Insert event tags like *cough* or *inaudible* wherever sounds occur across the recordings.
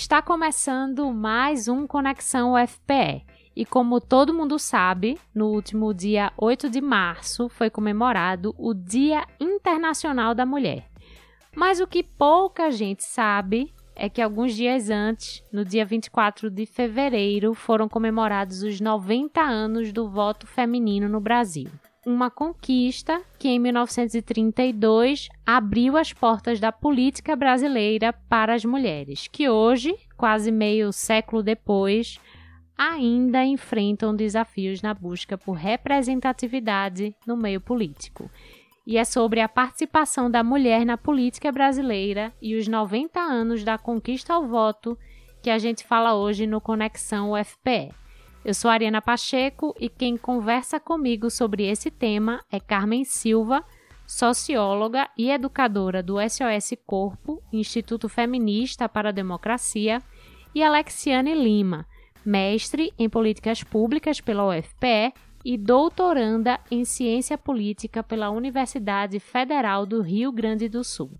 Está começando mais um Conexão UFPE. E como todo mundo sabe, no último dia 8 de março foi comemorado o Dia Internacional da Mulher. Mas o que pouca gente sabe é que alguns dias antes, no dia 24 de fevereiro, foram comemorados os 90 anos do voto feminino no Brasil. Uma conquista que em 1932 abriu as portas da política brasileira para as mulheres, que hoje, quase meio século depois, ainda enfrentam desafios na busca por representatividade no meio político e é sobre a participação da mulher na política brasileira e os 90 anos da conquista ao voto que a gente fala hoje no Conexão UFPE. Eu sou Ariana Pacheco e quem conversa comigo sobre esse tema é Carmen Silva, socióloga e educadora do SOS Corpo, Instituto Feminista para a Democracia, e Alexiane Lima, mestre em políticas públicas pela UFPE e doutoranda em Ciência Política pela Universidade Federal do Rio Grande do Sul.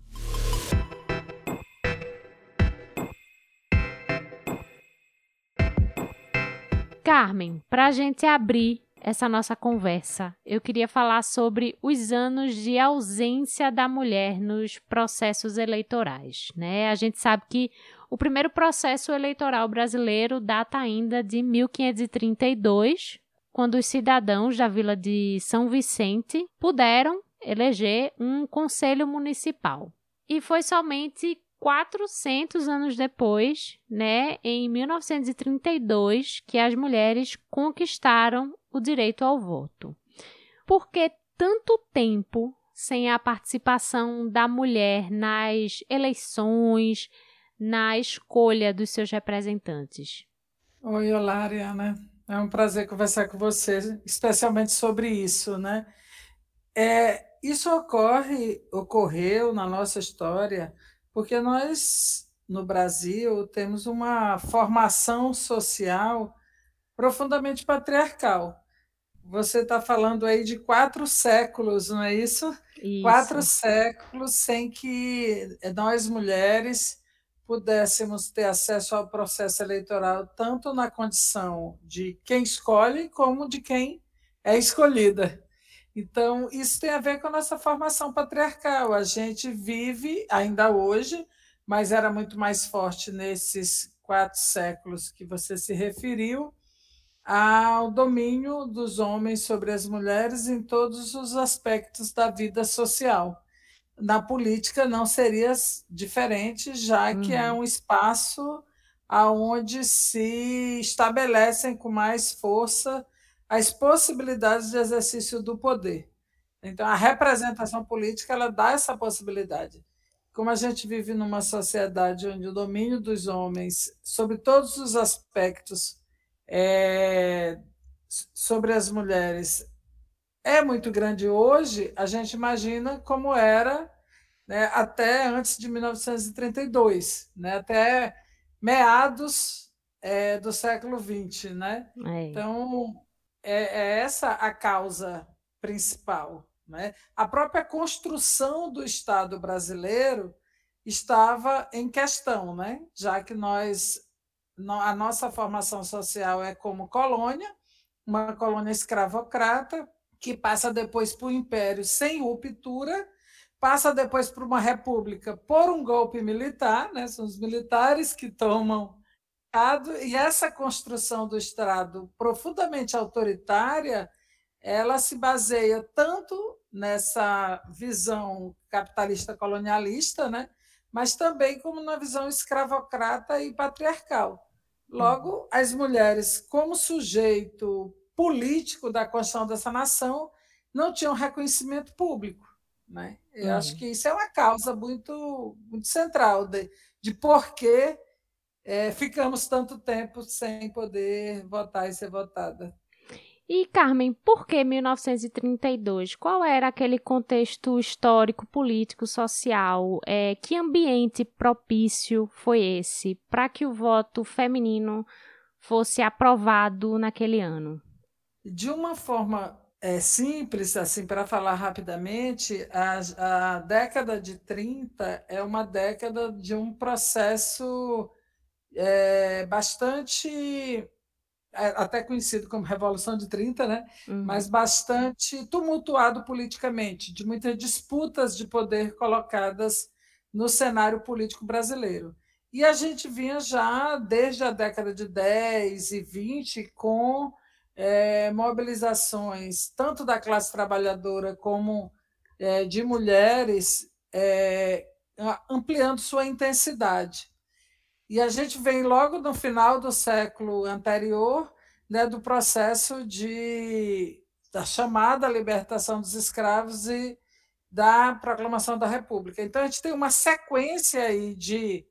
Carmen, para a gente abrir essa nossa conversa, eu queria falar sobre os anos de ausência da mulher nos processos eleitorais. Né? A gente sabe que o primeiro processo eleitoral brasileiro data ainda de 1532, quando os cidadãos da vila de São Vicente puderam eleger um conselho municipal. E foi somente 400 anos depois, né, em 1932, que as mulheres conquistaram o direito ao voto. Por que tanto tempo sem a participação da mulher nas eleições, na escolha dos seus representantes? Oi, olá, Ariana. É um prazer conversar com você, especialmente sobre isso, né? É, isso ocorre, ocorreu na nossa história, porque nós no Brasil temos uma formação social profundamente patriarcal. Você está falando aí de quatro séculos, não é isso? isso? Quatro séculos sem que nós mulheres pudéssemos ter acesso ao processo eleitoral, tanto na condição de quem escolhe, como de quem é escolhida. Então, isso tem a ver com a nossa formação patriarcal. A gente vive, ainda hoje, mas era muito mais forte nesses quatro séculos que você se referiu, ao domínio dos homens sobre as mulheres em todos os aspectos da vida social na política não seria diferente, já que é uhum. é um espaço aonde se estabelecem com mais força as possibilidades de exercício do poder. Então, a representação política ela dá essa possibilidade. Como a gente vive numa sociedade onde o domínio dos homens sobre todos os aspectos é, sobre as mulheres é muito grande hoje, a gente imagina como era né, até antes de 1932, né, até meados é, do século XX. Né? É. Então, é, é, essa a causa principal. Né? A própria construção do Estado brasileiro estava em questão, né? já que nós a nossa formação social é como colônia, uma colônia escravocrata, que passa depois para o império sem ruptura, passa depois para uma república por um golpe militar, né? são os militares que tomam Estado, e essa construção do Estado profundamente autoritária, ela se baseia tanto nessa visão capitalista colonialista, né? mas também como na visão escravocrata e patriarcal. Logo, as mulheres, como sujeito político da construção dessa nação não tinham reconhecimento público. Né? Eu uhum. acho que isso é uma causa muito, muito central de, de por que é, ficamos tanto tempo sem poder votar e ser votada. E, Carmen, por que 1932? Qual era aquele contexto histórico, político, social? É, que ambiente propício foi esse para que o voto feminino fosse aprovado naquele ano? De uma forma é, simples, assim, para falar rapidamente, a, a década de 30 é uma década de um processo é, bastante, é, até conhecido como Revolução de 30, né? Uhum. mas bastante tumultuado politicamente, de muitas disputas de poder colocadas no cenário político brasileiro. E a gente vinha já desde a década de 10 e 20 com é, mobilizações tanto da classe trabalhadora como é, de mulheres é, ampliando sua intensidade. E a gente vem logo no final do século anterior né, do processo de, da chamada libertação dos escravos e da proclamação da República. Então, a gente tem uma sequência aí de,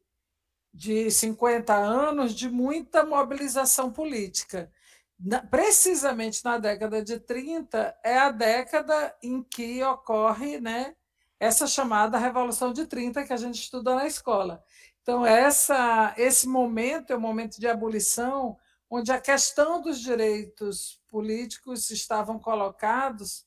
de 50 anos de muita mobilização política. Na, precisamente na década de 30, é a década em que ocorre né, essa chamada Revolução de 30 que a gente estuda na escola. Então, essa, esse momento é um momento de abolição, onde a questão dos direitos políticos estavam colocados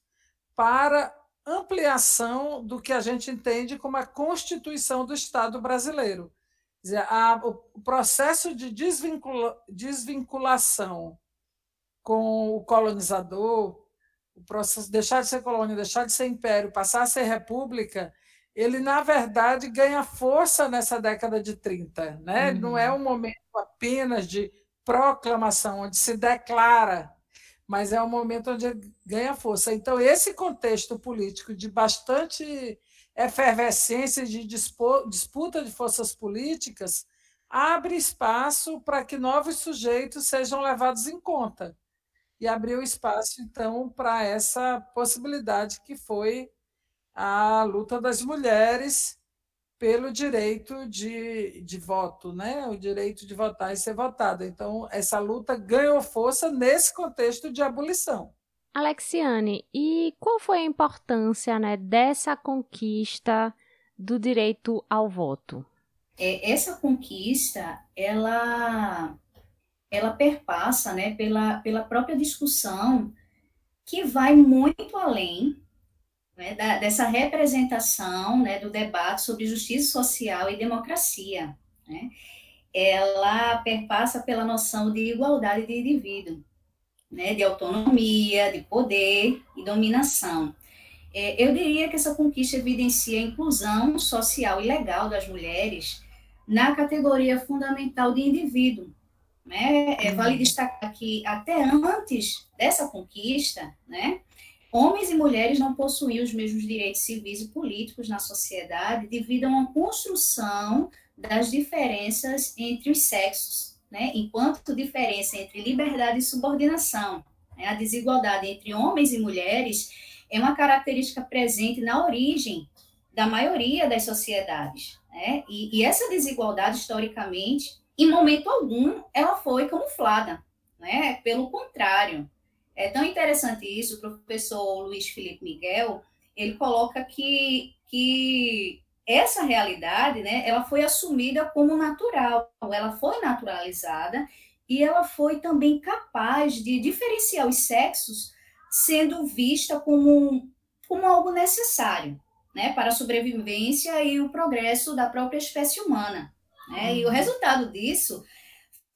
para ampliação do que a gente entende como a Constituição do Estado brasileiro. Dizer, a, o processo de desvincula, desvinculação com o colonizador, o processo deixar de ser colônia, deixar de ser império, passar a ser república, ele, na verdade, ganha força nessa década de 30. Né? Uhum. Não é um momento apenas de proclamação, onde se declara, mas é um momento onde ele ganha força. Então, esse contexto político de bastante efervescência, de disputa de forças políticas, abre espaço para que novos sujeitos sejam levados em conta. E abriu espaço, então, para essa possibilidade que foi a luta das mulheres pelo direito de, de voto, né? o direito de votar e ser votada. Então, essa luta ganhou força nesse contexto de abolição. Alexiane, e qual foi a importância né, dessa conquista do direito ao voto? É, essa conquista, ela, ela perpassa né, pela, pela própria discussão que vai muito além né, da, dessa representação né, do debate sobre justiça social e democracia. Né? Ela perpassa pela noção de igualdade de indivíduo, né, de autonomia, de poder e dominação. É, eu diria que essa conquista evidencia a inclusão social e legal das mulheres na categoria fundamental de indivíduo. Né? É, vale destacar que até antes dessa conquista, né, Homens e mulheres não possuíam os mesmos direitos civis e políticos na sociedade devido a uma construção das diferenças entre os sexos, né? enquanto diferença entre liberdade e subordinação. Né? A desigualdade entre homens e mulheres é uma característica presente na origem da maioria das sociedades. Né? E, e essa desigualdade, historicamente, em momento algum, ela foi camuflada. Né? Pelo contrário, é tão interessante isso, o professor Luiz Felipe Miguel, ele coloca que, que essa realidade, né, ela foi assumida como natural, ela foi naturalizada e ela foi também capaz de diferenciar os sexos, sendo vista como, como algo necessário, né, para a sobrevivência e o progresso da própria espécie humana. Né? E o uhum. resultado disso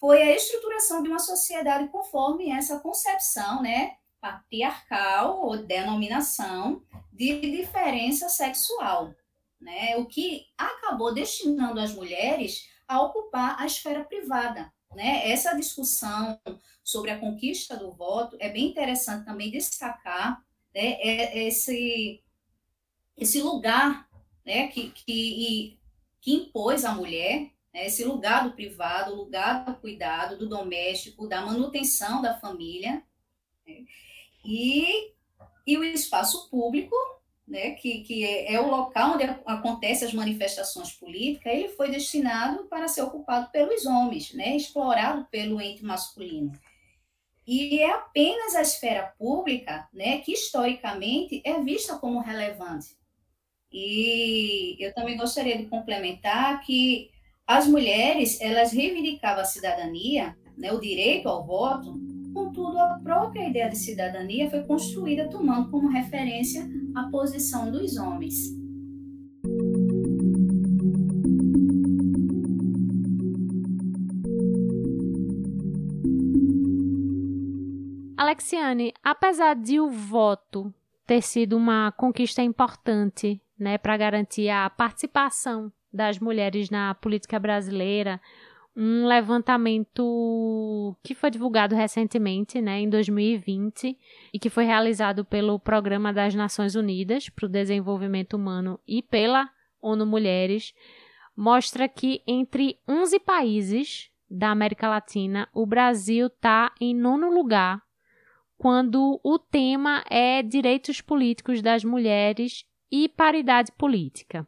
foi a estruturação de uma sociedade conforme essa concepção, né, patriarcal ou denominação de diferença sexual, né, o que acabou destinando as mulheres a ocupar a esfera privada, né? Essa discussão sobre a conquista do voto é bem interessante também destacar né, é, é esse esse lugar, né, que, que, que impôs a mulher né, esse lugar do privado, o lugar do cuidado, do doméstico, da manutenção da família, né, e, e o espaço público, né, que, que é, é o local onde acontecem as manifestações políticas, ele foi destinado para ser ocupado pelos homens, né, explorado pelo ente masculino. E é apenas a esfera pública né, que, historicamente, é vista como relevante. E eu também gostaria de complementar que as mulheres, elas reivindicavam a cidadania, né, o direito ao voto, contudo, a própria ideia de cidadania foi construída tomando como referência a posição dos homens. Alexiane, apesar de o voto ter sido uma conquista importante né, para garantir a participação das mulheres na política brasileira, um levantamento que foi divulgado recentemente, né, em 2020, e que foi realizado pelo Programa das Nações Unidas para o Desenvolvimento Humano e pela ONU Mulheres, mostra que entre 11 países da América Latina, o Brasil está em nono lugar quando o tema é direitos políticos das mulheres e paridade política.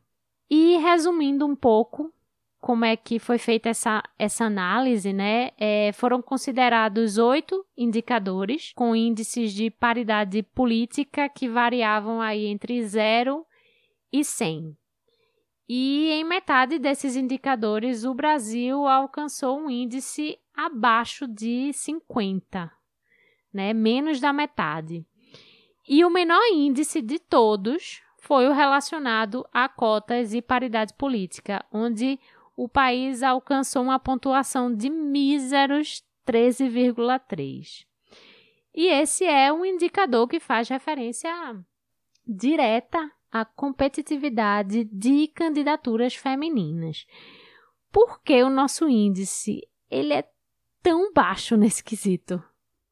E resumindo um pouco como é que foi feita essa, essa análise, né? É, foram considerados oito indicadores com índices de paridade política que variavam aí entre 0 e 100. E em metade desses indicadores, o Brasil alcançou um índice abaixo de 50, né? menos da metade. E o menor índice de todos foi o relacionado a cotas e paridade política, onde o país alcançou uma pontuação de míseros 13,3. E esse é um indicador que faz referência direta à competitividade de candidaturas femininas. Por que o nosso índice ele é tão baixo nesse quesito?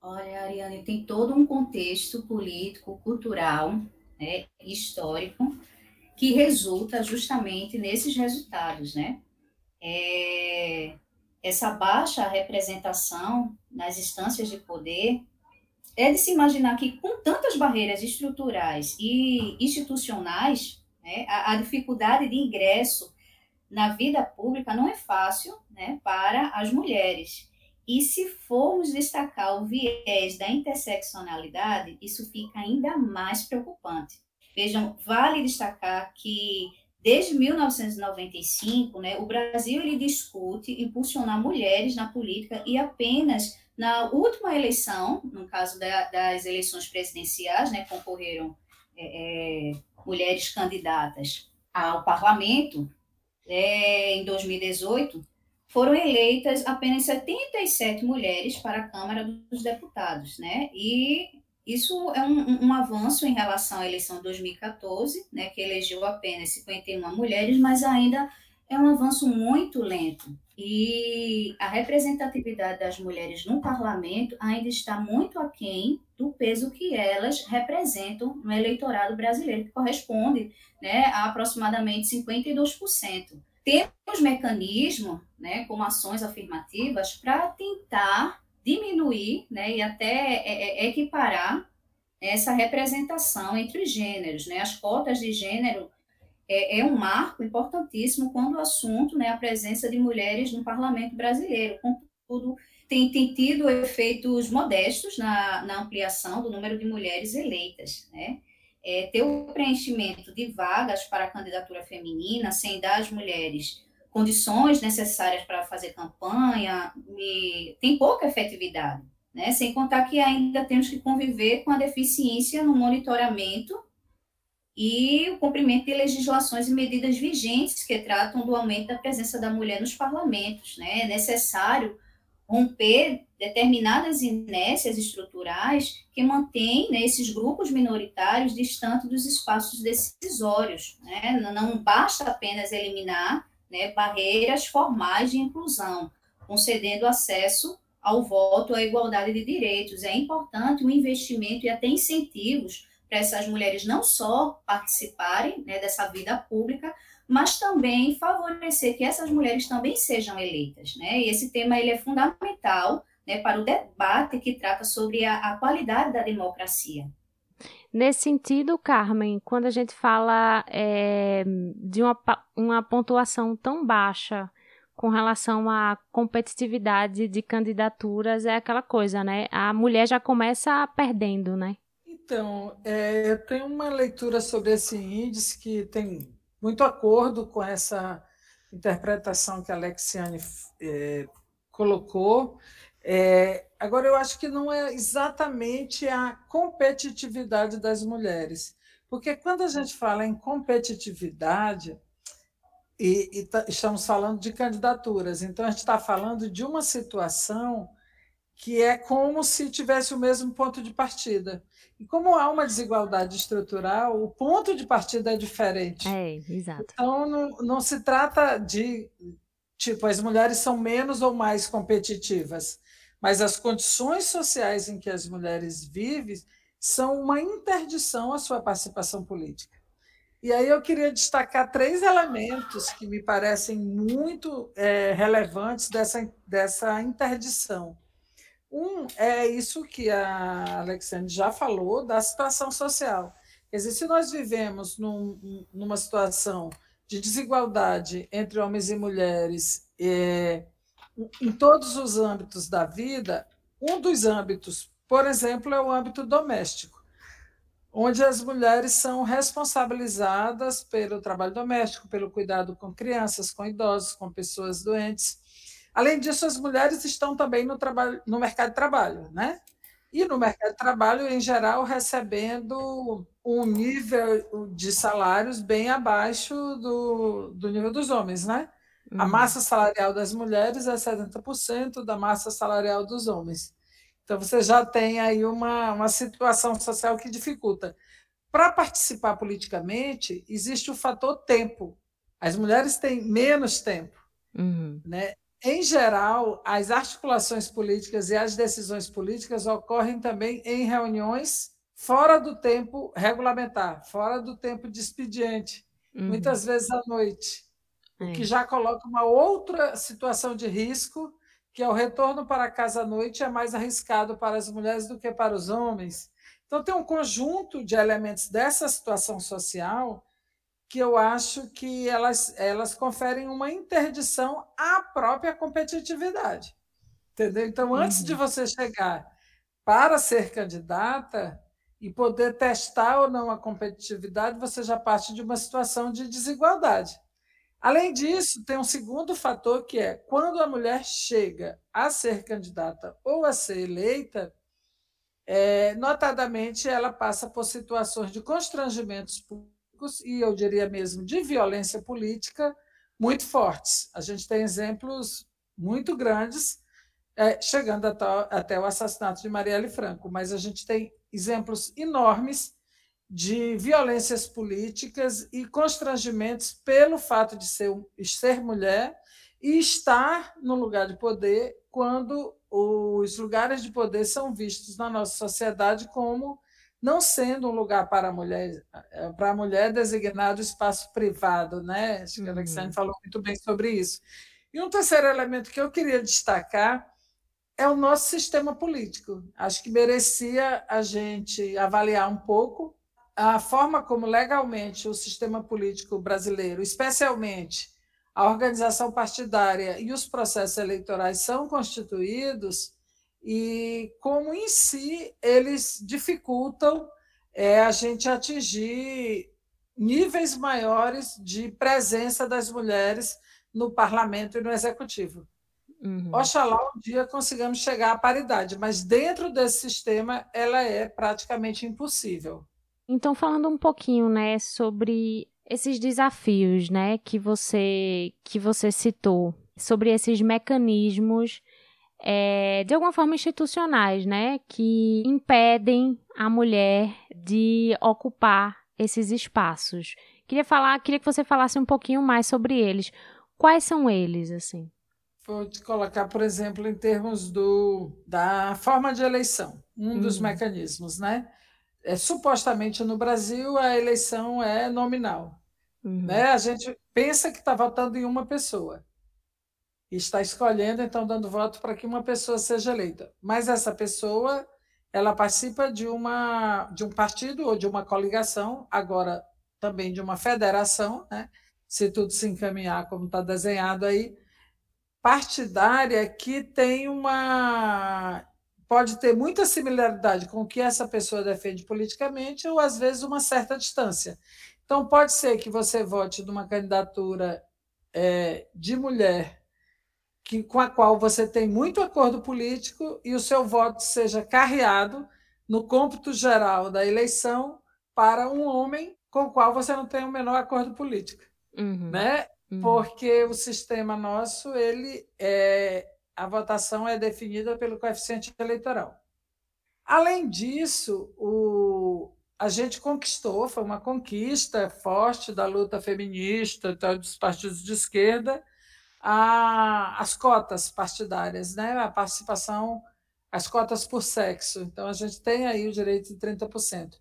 Olha, Ariane, tem todo um contexto político, cultural, né, histórico, que resulta justamente nesses resultados, né? É, essa baixa representação nas instâncias de poder é de se imaginar que com tantas barreiras estruturais e institucionais, né, a, a dificuldade de ingresso na vida pública não é fácil né, para as mulheres. E se formos destacar o viés da interseccionalidade, isso fica ainda mais preocupante. Vejam, vale destacar que desde 1995, né, o Brasil ele discute impulsionar mulheres na política e apenas na última eleição, no caso da, das eleições presidenciais, né, concorreram é, é, mulheres candidatas ao parlamento é, em 2018, foram eleitas apenas 77 mulheres para a Câmara dos Deputados, né? E isso é um, um, avanço em relação à eleição de 2014, né, que elegeu apenas 51 mulheres, mas ainda é um avanço muito lento. E a representatividade das mulheres no parlamento ainda está muito aquém do peso que elas representam no eleitorado brasileiro, que corresponde né, a aproximadamente 52% temos mecanismos, né, como ações afirmativas, para tentar diminuir né, e até é, é, equiparar essa representação entre os gêneros. Né? As cotas de gênero é, é, um marco importantíssimo quando o assunto né, a presença de mulheres no parlamento brasileiro. Contudo, tem, tem tido efeitos modestos na, na ampliação do número de mulheres eleitas. Né? É, ter o preenchimento de vagas para a candidatura feminina sem dar às mulheres condições necessárias para fazer campanha, e tem pouca efetividade, né? Sem contar que ainda temos que conviver com a deficiência no monitoramento e o cumprimento de legislações e medidas vigentes que tratam do aumento da presença da mulher nos parlamentos, né? É necessário romper determinadas inércias estruturais que mantêm né, esses grupos minoritários distantes dos espaços decisórios. Né? Não basta apenas eliminar né, barreiras formais de inclusão, concedendo acesso ao voto à igualdade de direitos. É importante um investimento e até incentivos para essas mulheres não só participarem né, dessa vida pública, mas também favorecer que essas mulheres também sejam eleitas, né? E esse tema ele é fundamental, né, para o debate que trata sobre a, a qualidade da democracia. Nesse sentido, Carmen, quando a gente fala é, de uma, uma pontuação tão baixa com relação à competitividade de candidaturas, é aquela coisa, né? A mulher já começa perdendo, né? Então, é, eu tenho uma leitura sobre esse índice que tem muito acordo com essa interpretação que a Alexiane é, colocou. É, agora, eu acho que não é exatamente a competitividade das mulheres, porque quando a gente fala em competitividade, e, e estamos falando de candidaturas, então a gente está falando de uma situação que é como se tivesse o mesmo ponto de partida. E como há uma desigualdade estrutural, o ponto de partida é diferente. É, exato. Então, não, não se trata de, tipo, as mulheres são menos ou mais competitivas, mas as condições sociais em que as mulheres vivem são uma interdição à sua participação política. E aí eu queria destacar três elementos que me parecem muito é, relevantes dessa, dessa interdição. Um é isso que a Alexandre já falou, da situação social. Quer dizer, se nós vivemos num, numa situação de desigualdade entre homens e mulheres é, em todos os âmbitos da vida, um dos âmbitos, por exemplo, é o âmbito doméstico, onde as mulheres são responsabilizadas pelo trabalho doméstico, pelo cuidado com crianças, com idosos, com pessoas doentes. Além disso, as mulheres estão também no, trabalho, no mercado de trabalho, né? E no mercado de trabalho, em geral, recebendo um nível de salários bem abaixo do, do nível dos homens, né? Uhum. A massa salarial das mulheres é 70% da massa salarial dos homens. Então, você já tem aí uma, uma situação social que dificulta. Para participar politicamente, existe o fator tempo. As mulheres têm menos tempo. Uhum. Né? Em geral, as articulações políticas e as decisões políticas ocorrem também em reuniões fora do tempo regulamentar, fora do tempo de expediente, uhum. muitas vezes à noite, o que é. já coloca uma outra situação de risco, que é o retorno para casa à noite é mais arriscado para as mulheres do que para os homens. Então, tem um conjunto de elementos dessa situação social que eu acho que elas, elas conferem uma interdição à própria competitividade. Entendeu? Então, antes uhum. de você chegar para ser candidata e poder testar ou não a competitividade, você já parte de uma situação de desigualdade. Além disso, tem um segundo fator que é quando a mulher chega a ser candidata ou a ser eleita, é, notadamente ela passa por situações de constrangimentos públicos e eu diria mesmo de violência política muito fortes. A gente tem exemplos muito grandes, é, chegando até, até o assassinato de Marielle Franco, mas a gente tem exemplos enormes de violências políticas e constrangimentos pelo fato de ser, ser mulher e estar no lugar de poder quando os lugares de poder são vistos na nossa sociedade como não sendo um lugar para a mulher, eh, para a mulher designado espaço privado, né? Acho que a Alexandre uhum. falou muito bem sobre isso. E um terceiro elemento que eu queria destacar é o nosso sistema político. Acho que merecia a gente avaliar um pouco a forma como legalmente o sistema político brasileiro, especialmente a organização partidária e os processos eleitorais são constituídos e como em si eles dificultam é, a gente atingir níveis maiores de presença das mulheres no parlamento e no executivo. Uhum. Oxalá um dia consigamos chegar à paridade, mas dentro desse sistema ela é praticamente impossível. Então, falando um pouquinho, né, sobre esses desafios, né, que você que você citou, sobre esses mecanismos é, de alguma forma institucionais, né, que impedem a mulher de ocupar esses espaços. Queria falar, queria que você falasse um pouquinho mais sobre eles. Quais são eles, assim? Vou te colocar, por exemplo, em termos do, da forma de eleição, um dos uhum. mecanismos, né? É, supostamente no Brasil a eleição é nominal. Uhum. Né? A gente pensa que está votando em uma pessoa está escolhendo, então dando voto para que uma pessoa seja eleita. Mas essa pessoa, ela participa de uma de um partido ou de uma coligação, agora também de uma federação, né? Se tudo se encaminhar como está desenhado aí, partidária que tem uma pode ter muita similaridade com o que essa pessoa defende politicamente ou às vezes uma certa distância. Então pode ser que você vote numa candidatura é, de mulher que, com a qual você tem muito acordo político e o seu voto seja carreado no cômputo geral da eleição para um homem com o qual você não tem o menor acordo político, uhum. né? Uhum. Porque o sistema nosso ele é, a votação é definida pelo coeficiente eleitoral. Além disso, o, a gente conquistou, foi uma conquista forte da luta feminista dos partidos de esquerda, a, as cotas partidárias, né? a participação, as cotas por sexo. Então, a gente tem aí o direito de 30%.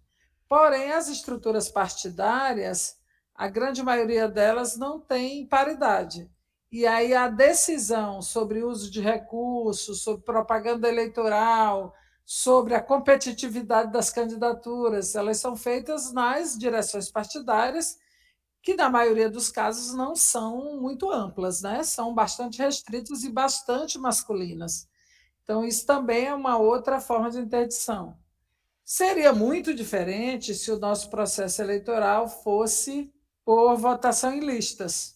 Porém, as estruturas partidárias, a grande maioria delas não tem paridade. E aí a decisão sobre uso de recursos, sobre propaganda eleitoral, sobre a competitividade das candidaturas, elas são feitas nas direções partidárias, que na maioria dos casos não são muito amplas, né? São bastante restritas e bastante masculinas. Então isso também é uma outra forma de interdição. Seria muito diferente se o nosso processo eleitoral fosse por votação em listas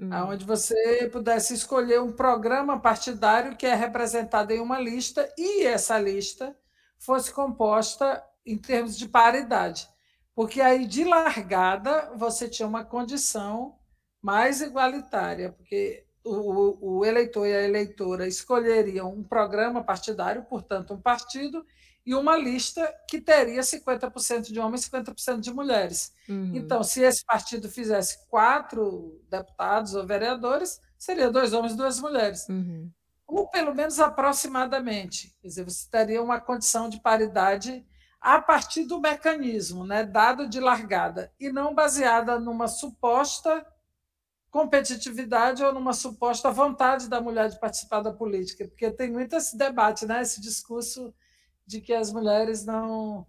Hum. onde você pudesse escolher um programa partidário que é representado em uma lista e essa lista fosse composta em termos de paridade. Porque aí, de largada, você tinha uma condição mais igualitária, porque o, o eleitor e a eleitora escolheriam um programa partidário, portanto, um partido, e uma lista que teria 50% de homens e 50% de mulheres. Uhum. Então, se esse partido fizesse quatro deputados ou vereadores, seria dois homens e duas mulheres. Uhum. Ou pelo menos aproximadamente. Quer dizer, você teria uma condição de paridade a partir do mecanismo, né, dado de largada, e não baseada numa suposta competitividade ou numa suposta vontade da mulher de participar da política, porque tem muito esse debate, né, esse discurso de que as mulheres não,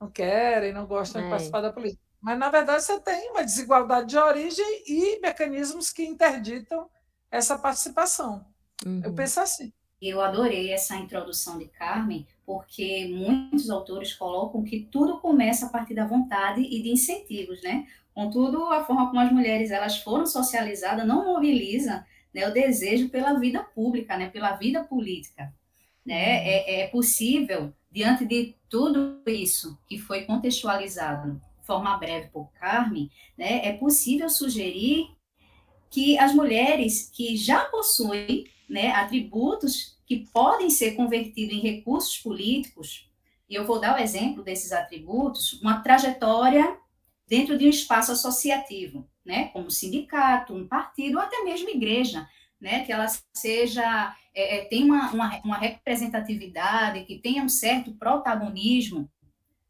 não querem, não gostam é. de participar da política. Mas, na verdade, você tem uma desigualdade de origem e mecanismos que interditam essa participação. Uhum. Eu penso assim. Eu adorei essa introdução de Carmen, porque muitos autores colocam que tudo começa a partir da vontade e de incentivos, né? Contudo, a forma como as mulheres elas foram socializadas não mobiliza né, o desejo pela vida pública, né, pela vida política né? Uhum. É, é possível, diante de tudo isso que foi contextualizado de forma breve por Carmen, né? É possível sugerir que as mulheres que já possuem né, atributos que podem ser convertidos em recursos políticos, e eu vou dar o exemplo desses atributos, uma trajetória dentro de um espaço associativo, né, como sindicato, um partido ou até mesmo igreja, né, que ela seja é, é, tem uma, uma, uma, representatividade, que tenha um certo protagonismo,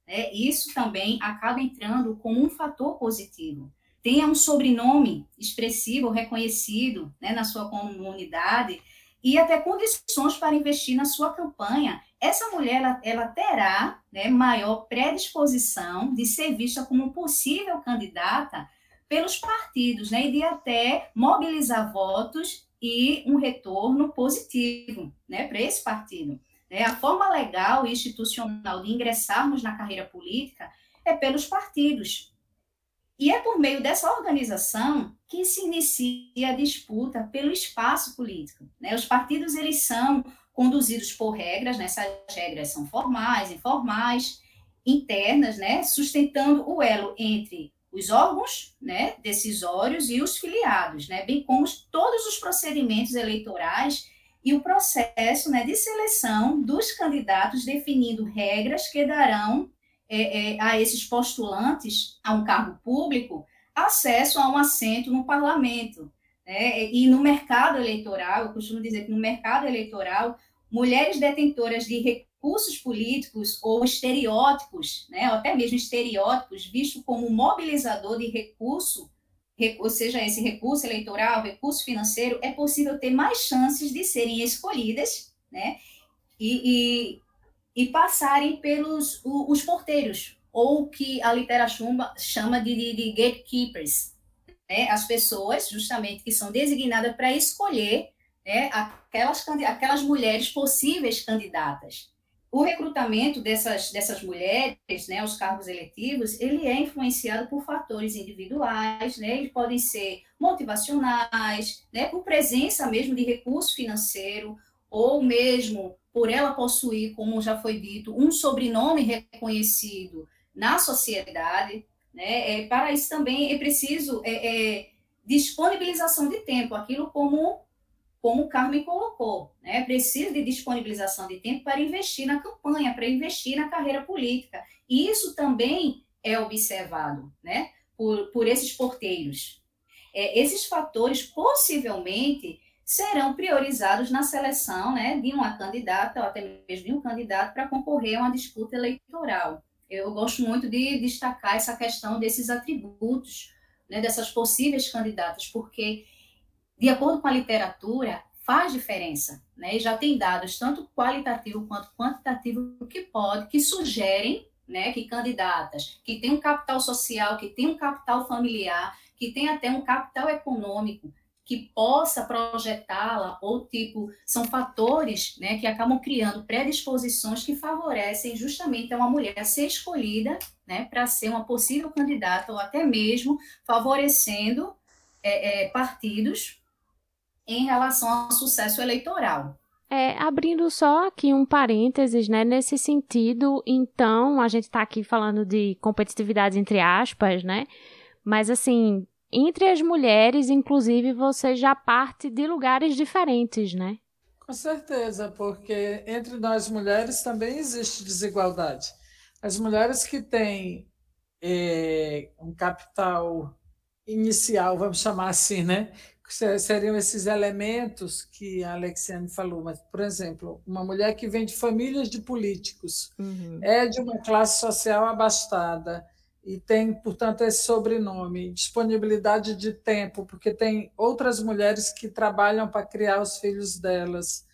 né, isso também acaba entrando como um fator positivo. Tenha um sobrenome expressivo, reconhecido né, na sua comunidade e até condições para investir na sua campanha. Essa mulher ela, ela terá né, maior predisposição de ser vista como possível candidata pelos partidos, né, e de até mobilizar votos e um retorno positivo né, para esse partido. Né? A forma legal e institucional de ingressarmos na carreira política é pelos partidos. E é por meio dessa organização que se inicia a disputa pelo espaço político. Né? Os partidos eles são conduzidos por regras, né? essas regras são formais, informais, internas, né? sustentando o elo entre os órgãos né, decisórios e os filiados, né, bem como todos os procedimentos eleitorais e o processo né, de seleção dos candidatos, definindo regras que darão é, é, a esses postulantes a um cargo público acesso a um assento no parlamento. Né, e no mercado eleitoral, eu costumo dizer que no mercado eleitoral, mulheres detentoras de recursos políticos ou estereótipos, né, ou até mesmo estereótipos, visto como mobilizador de recurso, ou seja, esse recurso eleitoral, recurso financeiro, é possível ter mais chances de serem escolhidas, né, e, e, e passarem pelos os porteiros, ou que a literatura chama de, de, de gatekeepers, né, as pessoas, justamente, que são designadas para escolher né, aquelas, aquelas mulheres possíveis candidatas. O recrutamento dessas, dessas mulheres, né, os cargos eletivos, ele é influenciado por fatores individuais, né, eles podem ser motivacionais, né, por presença mesmo de recurso financeiro, ou mesmo por ela possuir, como já foi dito, um sobrenome reconhecido na sociedade. Né, é, para isso também é preciso é, é, disponibilização de tempo, aquilo como como o Carmen colocou, né? Precisa de disponibilização de tempo para investir na campanha, para investir na carreira política. E isso também é observado, né? Por, por esses porteiros. É, esses fatores possivelmente serão priorizados na seleção né, de uma candidata, ou até mesmo de um candidato, para concorrer a uma disputa eleitoral. Eu gosto muito de destacar essa questão desses atributos, né, dessas possíveis candidatas, porque, de acordo com a literatura, faz diferença. Né? E já tem dados, tanto qualitativo quanto quantitativo, que pode, que sugerem né, que candidatas que têm um capital social, que têm um capital familiar, que têm até um capital econômico, que possa projetá-la, ou tipo, são fatores né, que acabam criando predisposições que favorecem justamente a uma mulher ser escolhida né, para ser uma possível candidata, ou até mesmo favorecendo é, é, partidos em relação ao sucesso eleitoral. É, abrindo só aqui um parênteses, né? Nesse sentido, então, a gente está aqui falando de competitividade entre aspas, né? Mas assim, entre as mulheres, inclusive, você já parte de lugares diferentes, né? Com certeza, porque entre nós mulheres também existe desigualdade. As mulheres que têm é, um capital inicial, vamos chamar assim, né? Seriam esses elementos que a Alexiane falou, mas, por exemplo, uma mulher que vem de famílias de políticos, uhum. é de uma classe social abastada, e tem, portanto, esse sobrenome, disponibilidade de tempo, porque tem outras mulheres que trabalham para criar os filhos delas,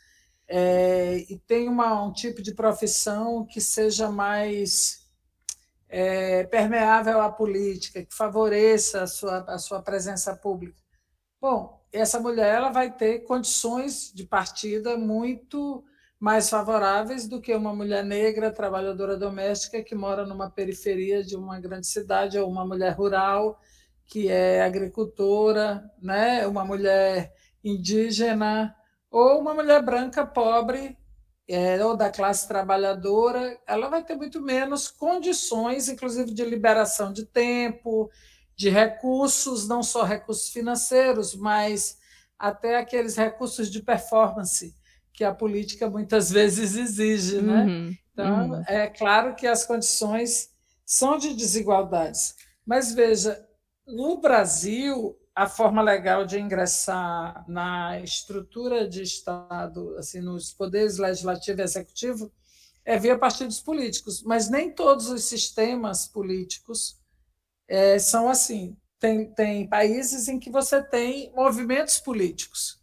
é, e tem uma, um tipo de profissão que seja mais é, permeável à política, que favoreça a sua, a sua presença pública. Bom, essa mulher ela vai ter condições de partida muito mais favoráveis do que uma mulher negra, trabalhadora doméstica, que mora numa periferia de uma grande cidade, ou uma mulher rural, que é agricultora, né? uma mulher indígena, ou uma mulher branca pobre, é, ou da classe trabalhadora, ela vai ter muito menos condições, inclusive de liberação de tempo, de recursos, não só recursos financeiros, mas até aqueles recursos de performance que a política muitas *laughs* vezes exige, né? Uhum, então, uhum. é claro que as condições são de desigualdades. Mas veja, no Brasil, a forma legal de ingressar na estrutura de Estado, assim, nos poderes legislativo e executivo, é via partidos políticos, mas nem todos os sistemas políticos é, são assim. Tem, tem países em que você tem movimentos políticos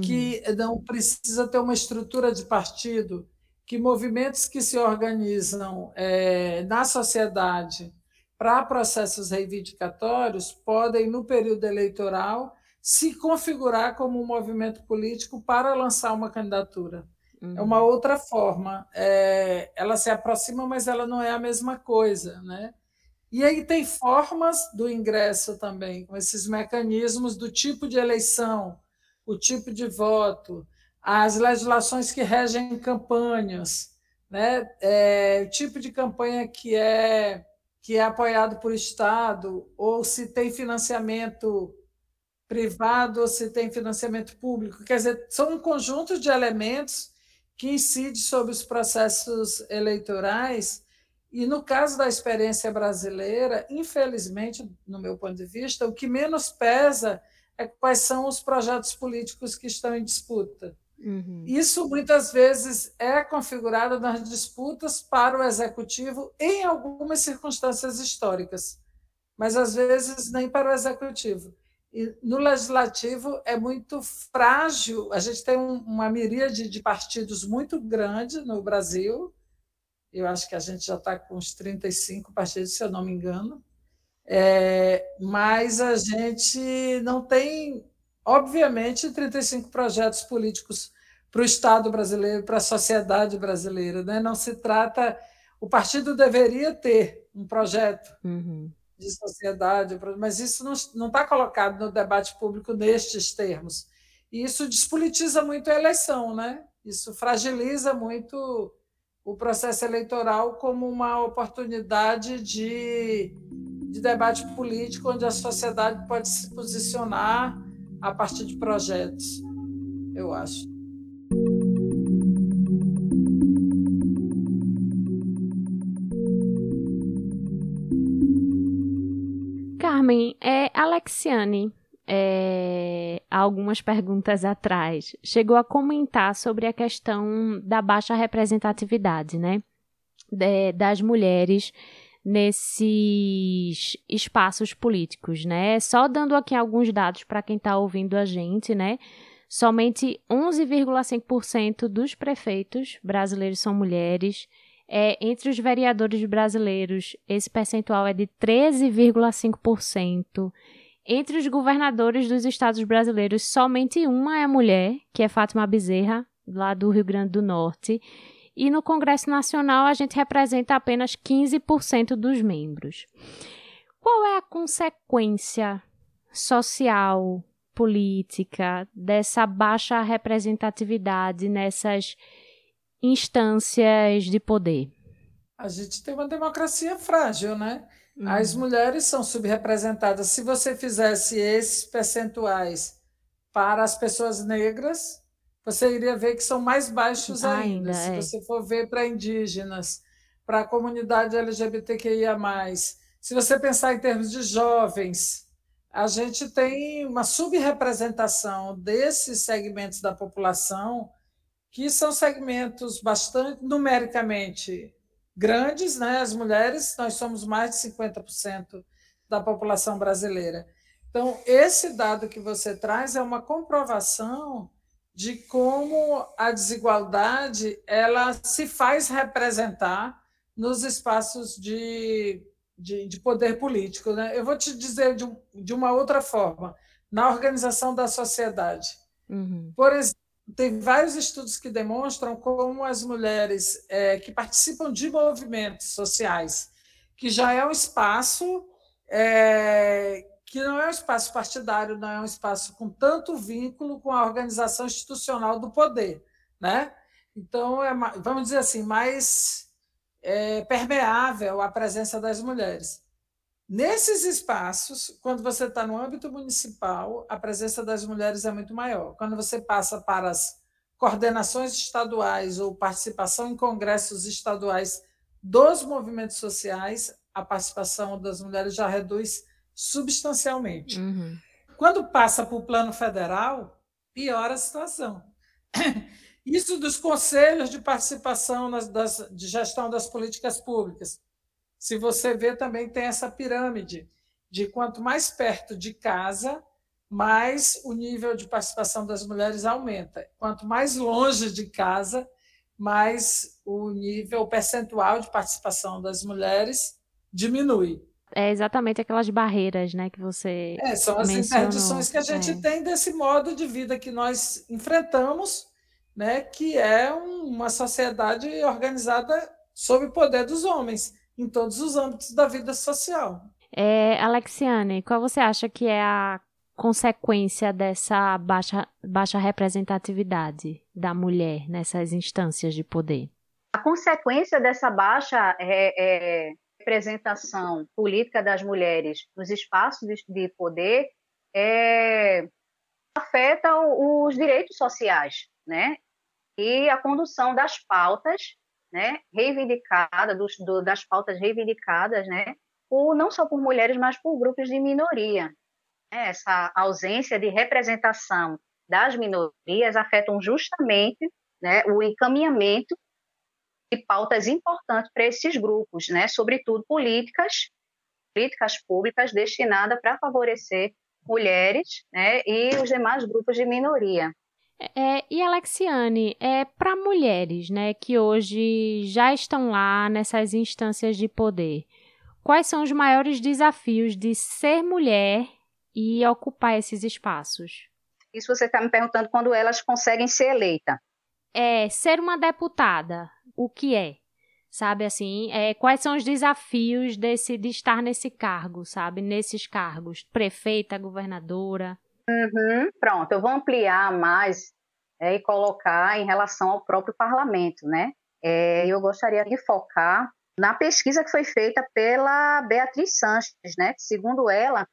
que uhum. não precisa ter uma estrutura de partido, que movimentos que se organizam é, na sociedade para processos reivindicatórios podem, no período eleitoral, se configurar como um movimento político para lançar uma candidatura. Uhum. É uma uhum. outra forma. É, ela se aproxima, mas ela não é a mesma coisa. Né? E aí tem formas do ingresso também, com esses mecanismos do tipo de eleição, o tipo de voto, as legislações que regem campanhas, né? É, o tipo de campanha que é que é apoiado por Estado, ou se tem financiamento privado, ou se tem financiamento público. Quer dizer, são um conjunto de elementos que incide sobre os processos eleitorais. E no caso da experiência brasileira, infelizmente, no meu ponto de vista, o que menos pesa é quais são os projetos políticos que estão em disputa. Uhum. Isso muitas vezes é configurado nas disputas para o executivo em algumas circunstâncias históricas, mas às vezes nem para o executivo. E no legislativo é muito frágil. A gente tem uma miríade de partidos muito grande no Brasil. Eu acho que a gente já está com uns 35 partidos, se eu não me engano. É, mas a gente não tem, obviamente, 35 projetos políticos para o Estado brasileiro, para a sociedade brasileira. Né? Não se trata. O partido deveria ter um projeto uhum. de sociedade, mas isso não está colocado no debate público nestes termos. E isso despolitiza muito a eleição, né? isso fragiliza muito o processo eleitoral como uma oportunidade de de debate político onde a sociedade pode se posicionar a partir de projetos. eu acho. Carmen, é Alexiane, é, algumas perguntas atrás, chegou a comentar sobre a questão da baixa representatividade, né? De, das mulheres nesses espaços políticos, né? Só dando aqui alguns dados para quem está ouvindo a gente, né? Somente 11,5% dos prefeitos brasileiros são mulheres. É, entre os vereadores brasileiros, esse percentual é de 13,5%. Entre os governadores dos estados brasileiros, somente uma é mulher, que é Fátima Bezerra, lá do Rio Grande do Norte. E no Congresso Nacional, a gente representa apenas 15% dos membros. Qual é a consequência social, política dessa baixa representatividade nessas instâncias de poder? A gente tem uma democracia frágil, né? Uhum. As mulheres são subrepresentadas. Se você fizesse esses percentuais para as pessoas negras, você iria ver que são mais baixos ainda. ainda Se é. você for ver para indígenas, para a comunidade LGBTQIA. Se você pensar em termos de jovens, a gente tem uma subrepresentação desses segmentos da população que são segmentos bastante numericamente grandes, né? As mulheres, nós somos mais de 50% da população brasileira. Então, esse dado que você traz é uma comprovação de como a desigualdade ela se faz representar nos espaços de, de, de poder político. Né? Eu vou te dizer de, de, uma outra forma, na organização da sociedade. Uhum. Por exemplo, tem vários estudos que demonstram como as mulheres é, que participam de movimentos sociais, que já é um espaço é, que não é um espaço partidário, não é um espaço com tanto vínculo com a organização institucional do poder, né? Então é, vamos dizer assim, mais é, permeável a presença das mulheres. Nesses espaços, quando você está no âmbito municipal, a presença das mulheres é muito maior. Quando você passa para as coordenações estaduais ou participação em congressos estaduais dos movimentos sociais, a participação das mulheres já reduz substancialmente. Uhum. Quando passa para o plano federal, piora a situação. *clears throat* Isso dos conselhos de participação nas, das, de gestão das políticas públicas se você vê, também tem essa pirâmide de quanto mais perto de casa, mais o nível de participação das mulheres aumenta. Quanto mais longe de casa, mais o nível o percentual de participação das mulheres diminui. É exatamente aquelas barreiras, né, que você É, são as mencionou. interdições que a gente é. tem desse modo de vida que nós enfrentamos, né, que é uma sociedade organizada sob o poder dos homens em todos os âmbitos da vida social. É, Alexiane, qual você acha que é a consequência dessa baixa, baixa representatividade da mulher nessas instâncias de poder? A consequência dessa baixa é, é, representação política das mulheres nos espaços de, de poder é, afeta os direitos sociais, né? E a condução das pautas né, reivindicada, dos, do, das pautas reivindicadas, né, por, não só por mulheres, mas por grupos de minoria. É, essa ausência de representação das minorias afetam justamente né, o encaminhamento de pautas importantes para esses grupos, né, sobretudo políticas, políticas públicas destinadas para favorecer mulheres né, e os demais grupos de minoria. É, e Alexiane, é para mulheres, né, que hoje já estão lá nessas instâncias de poder. Quais são os maiores desafios de ser mulher e ocupar esses espaços? Isso você está me perguntando quando elas conseguem ser eleitas. É, ser uma deputada, o que é? Sabe assim, é, quais são os desafios desse, de estar nesse cargo, sabe? Nesses cargos, prefeita, governadora. Uhum, pronto, eu vou ampliar mais é, e colocar em relação ao próprio parlamento, né? É, eu gostaria de focar na pesquisa que foi feita pela Beatriz Sanches, né? Segundo ela,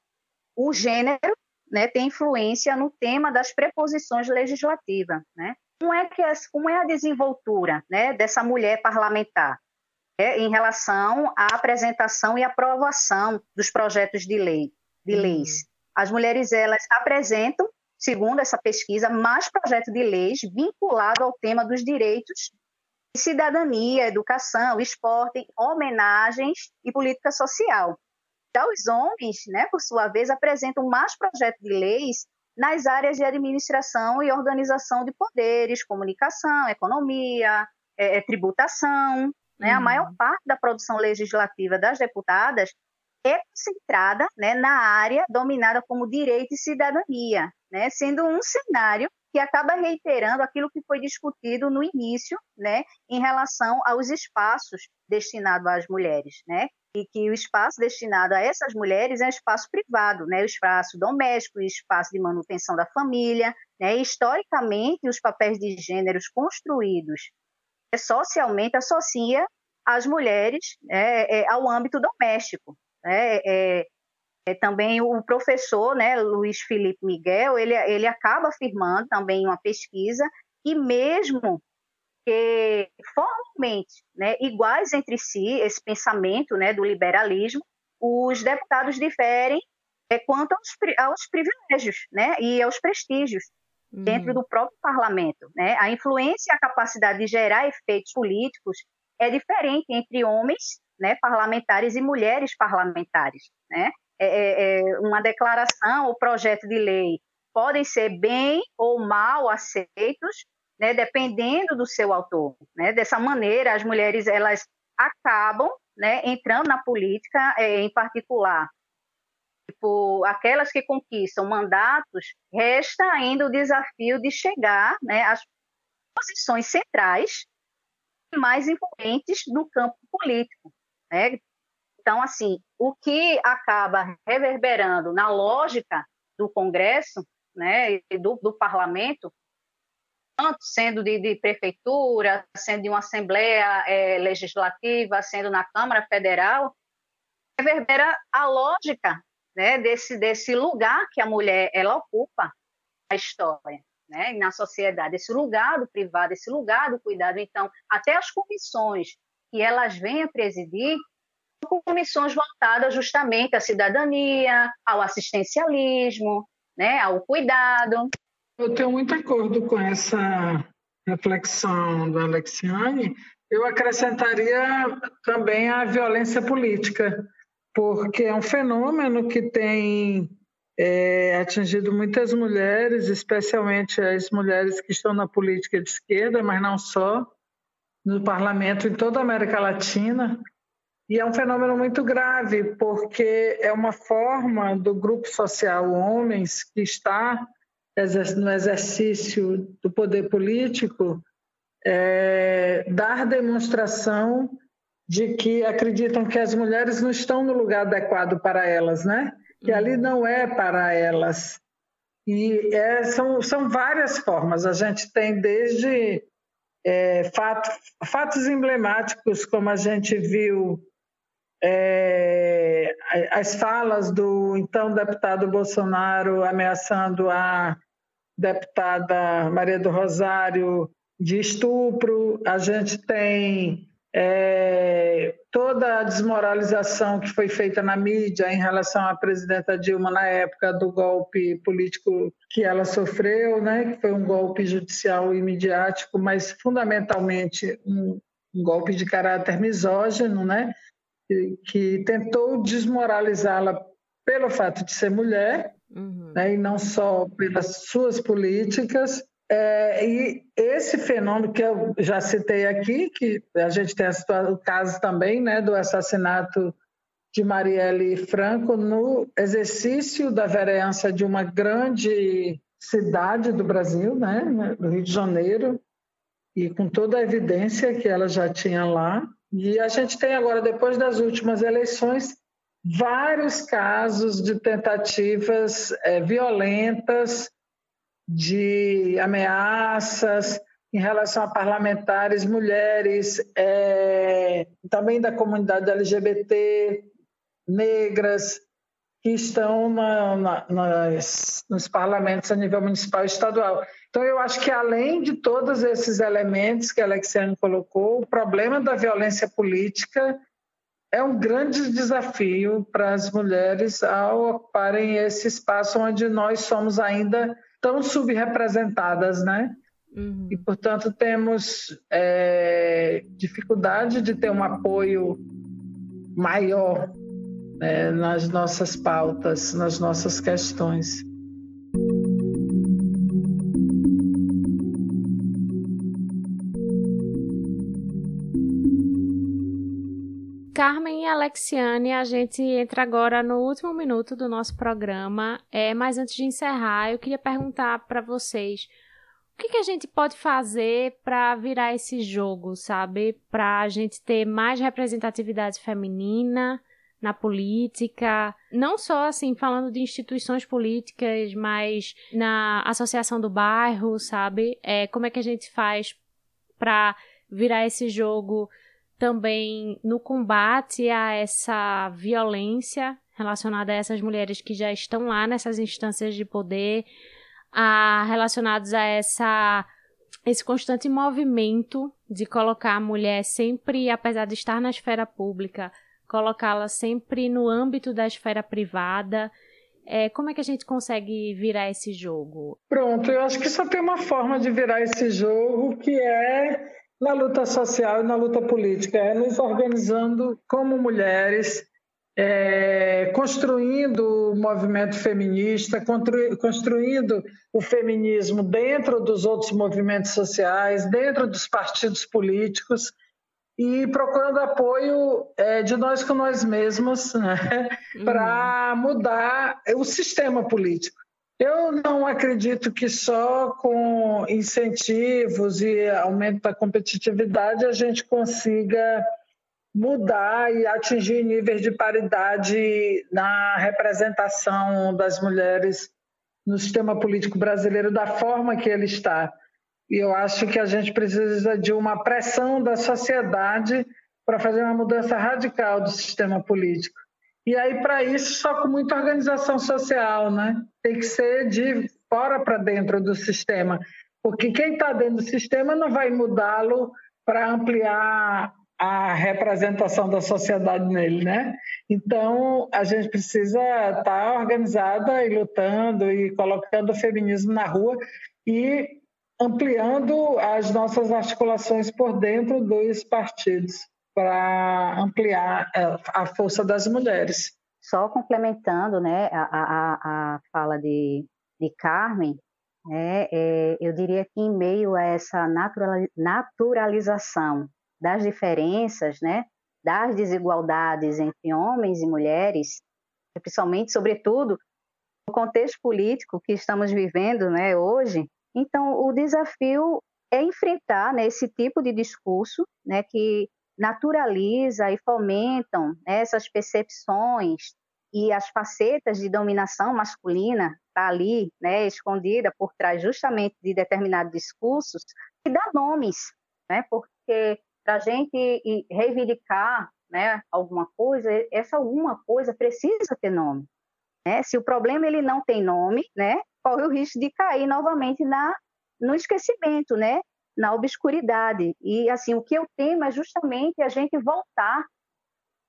o gênero né, ter influência no tema das preposições legislativas. Né? Como, é que é, como é a desenvoltura né, dessa mulher parlamentar né, em relação à apresentação e aprovação dos projetos de lei, de uhum. leis? As mulheres elas apresentam, segundo essa pesquisa, mais projetos de leis vinculados ao tema dos direitos cidadania, educação, esporte, homenagens e política social. Já os homens, né, por sua vez, apresentam mais projetos de leis nas áreas de administração e organização de poderes, comunicação, economia, é, é, tributação. Né? Uhum. A maior parte da produção legislativa das deputadas é concentrada né, na área dominada como direito e cidadania, né, sendo um cenário que acaba reiterando aquilo que foi discutido no início, né, em relação aos espaços destinados às mulheres, né, e que o espaço destinado a essas mulheres é um espaço privado, né, o espaço doméstico, o espaço de manutenção da família, né, historicamente os papéis de gêneros construídos é, socialmente associa as mulheres é, é, ao âmbito doméstico, né, é, é, também o professor, né, Luiz Felipe Miguel, ele, ele acaba afirmando também em uma pesquisa que mesmo que formalmente né, iguais entre si, esse pensamento né, do liberalismo, os deputados diferem é, quanto aos, aos privilégios né, e aos prestígios uhum. dentro do próprio parlamento. Né? A influência e a capacidade de gerar efeitos políticos é diferente entre homens né, parlamentares e mulheres parlamentares. Né? É, é, é uma declaração ou projeto de lei podem ser bem ou mal aceitos né, dependendo do seu autor. Né? Dessa maneira, as mulheres elas acabam né, entrando na política, é, em particular, tipo, aquelas que conquistam mandatos, resta ainda o desafio de chegar né, às posições centrais mais influentes no campo político. Né? Então, assim, o que acaba reverberando na lógica do Congresso né, do, do parlamento sendo de, de, prefeitura, sendo de uma assembleia é, legislativa, sendo na Câmara Federal, reverbera a lógica né, desse, desse lugar que a mulher ela ocupa na história, né, na sociedade, esse lugar do privado, esse lugar do cuidado. Então, até as comissões que elas vêm a presidir são comissões voltadas justamente à cidadania, ao assistencialismo, né, ao cuidado. Eu tenho muito acordo com essa reflexão da Alexiane. Eu acrescentaria também a violência política, porque é um fenômeno que tem é, atingido muitas mulheres, especialmente as mulheres que estão na política de esquerda, mas não só, no parlamento em toda a América Latina. E é um fenômeno muito grave, porque é uma forma do grupo social homens que está no exercício do poder político é, dar demonstração de que acreditam que as mulheres não estão no lugar adequado para elas, né? Que ali uhum. não é para elas. E é, são, são várias formas. A gente tem desde é, fato, fatos emblemáticos, como a gente viu é, as falas do então deputado Bolsonaro ameaçando a deputada Maria do Rosário de estupro, a gente tem é, toda a desmoralização que foi feita na mídia em relação à presidenta Dilma na época do golpe político que ela sofreu, né, que foi um golpe judicial e midiático, mas fundamentalmente um, um golpe de caráter misógino, né, que, tentou desmoralizá-la pelo fato de ser mulher, uhum. né, e não só pelas suas políticas. É, e esse fenômeno que eu já citei aqui, que a gente tem o caso também né, do assassinato de Marielle Franco no exercício da vereança de uma grande cidade do Brasil, né, do Rio de Janeiro, e com toda a evidência que ela já tinha lá. E a gente tem agora, depois das últimas eleições, vários casos de tentativas é, violentas, de ameaças em relação a parlamentares, mulheres, é, também da comunidade LGBT, negras, que estão na, na, nas, nos parlamentos a nível municipal e estadual. Então, eu acho que, além de todos esses elementos que a Alexiane colocou, o problema da violência política é um grande desafio para as mulheres ao ocuparem esse espaço onde nós somos ainda tão subrepresentadas, né? Uhum. E, portanto, temos é, dificuldade de ter um apoio maior né, nas nossas pautas, nas nossas questões. Carmen e Alexiane, a gente entra agora no último minuto do nosso programa. É, mas antes de encerrar, eu queria perguntar para vocês o que, que, a gente pode fazer para virar esse jogo, sabe? Para a gente ter mais representatividade feminina na política, não só assim falando de instituições políticas, mas na associação do bairro, sabe? É, como é que a gente faz para virar esse jogo? também no combate a essa violência relacionada a essas mulheres que já estão lá nessas instâncias de poder, a, relacionados a essa esse constante movimento de colocar a mulher sempre, apesar de estar na esfera pública, colocá-la sempre no âmbito da esfera privada. É, como é que a gente consegue virar esse jogo? Pronto, eu acho que só tem uma forma de virar esse jogo que é na luta social e na luta política, é nos organizando como mulheres, é, construindo o movimento feminista, construindo o feminismo dentro dos outros movimentos sociais, dentro dos partidos políticos e procurando apoio é, de nós com nós mesmos né, uhum. para mudar o sistema político. Eu não acredito que só com incentivos e aumento da competitividade a gente consiga mudar e atingir níveis de paridade na representação das mulheres no sistema político brasileiro da forma que ele está. E eu acho que a gente precisa de uma pressão da sociedade para fazer uma mudança radical do sistema político. E aí, para isso, só com muita organização social, né? Tem que ser de fora para dentro do sistema, porque quem está dentro do sistema não vai mudá-lo para ampliar a representação da sociedade nele, né? Então, a gente precisa estar tá organizada e lutando e colocando o feminismo na rua e ampliando as nossas articulações por dentro dos partidos para ampliar a força das mulheres. Só complementando né, a, a, a fala de, de Carmen, é, é, eu diria que em meio a essa naturalização das diferenças, né, das desigualdades entre homens e mulheres, principalmente, sobretudo, no contexto político que estamos vivendo né, hoje, então o desafio é enfrentar né, esse tipo de discurso né, que naturaliza e fomentam né, essas percepções e as facetas de dominação masculina está ali, né, escondida por trás justamente de determinados discursos e dá nomes, né, porque para a gente reivindicar né, alguma coisa, essa alguma coisa precisa ter nome. Né? Se o problema ele não tem nome, né, corre o risco de cair novamente na, no esquecimento, né? na obscuridade. E assim, o que eu temo é justamente a gente voltar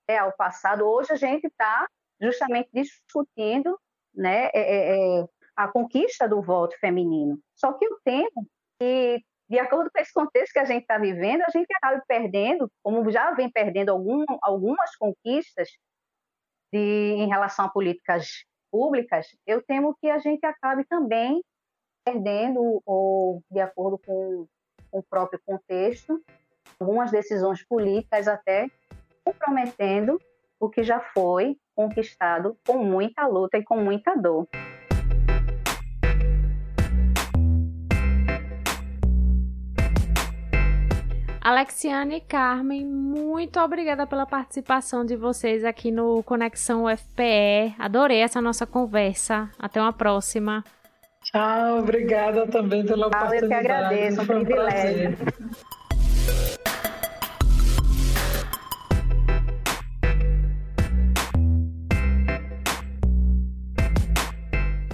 é, ao passado. Hoje a gente está justamente discutindo né, é, é, é, a conquista do voto feminino. Só que eu temo que, de acordo com esse contexto que a gente está vivendo, a gente acabe perdendo, como já vem perdendo algum, algumas conquistas de, em relação a políticas públicas, eu temo que a gente acabe também perdendo, ou de acordo com o próprio contexto, algumas decisões políticas até comprometendo o que já foi conquistado com muita luta e com muita dor. Alexiane e Carmen, muito obrigada pela participação de vocês aqui no Conexão UFPE. Adorei essa nossa conversa. Até uma próxima. Tchau, obrigada também pela Tchau, oportunidade. Eu que agradeço, um privilégio. Um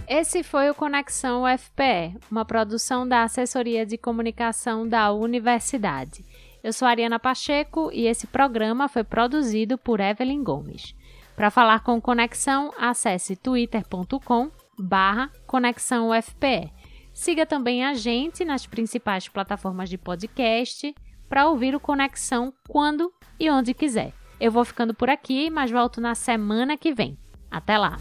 Esse foi o Conexão UFPE, uma produção da Assessoria de Comunicação da Universidade. Eu sou Ariana Pacheco e esse programa foi produzido por Evelyn Gomes. Para falar com Conexão, acesse twitter.com barra. Siga também a gente nas principais plataformas de podcast para ouvir o Conexão quando e onde quiser. Eu vou ficando por aqui, mas volto na semana que vem. Até lá!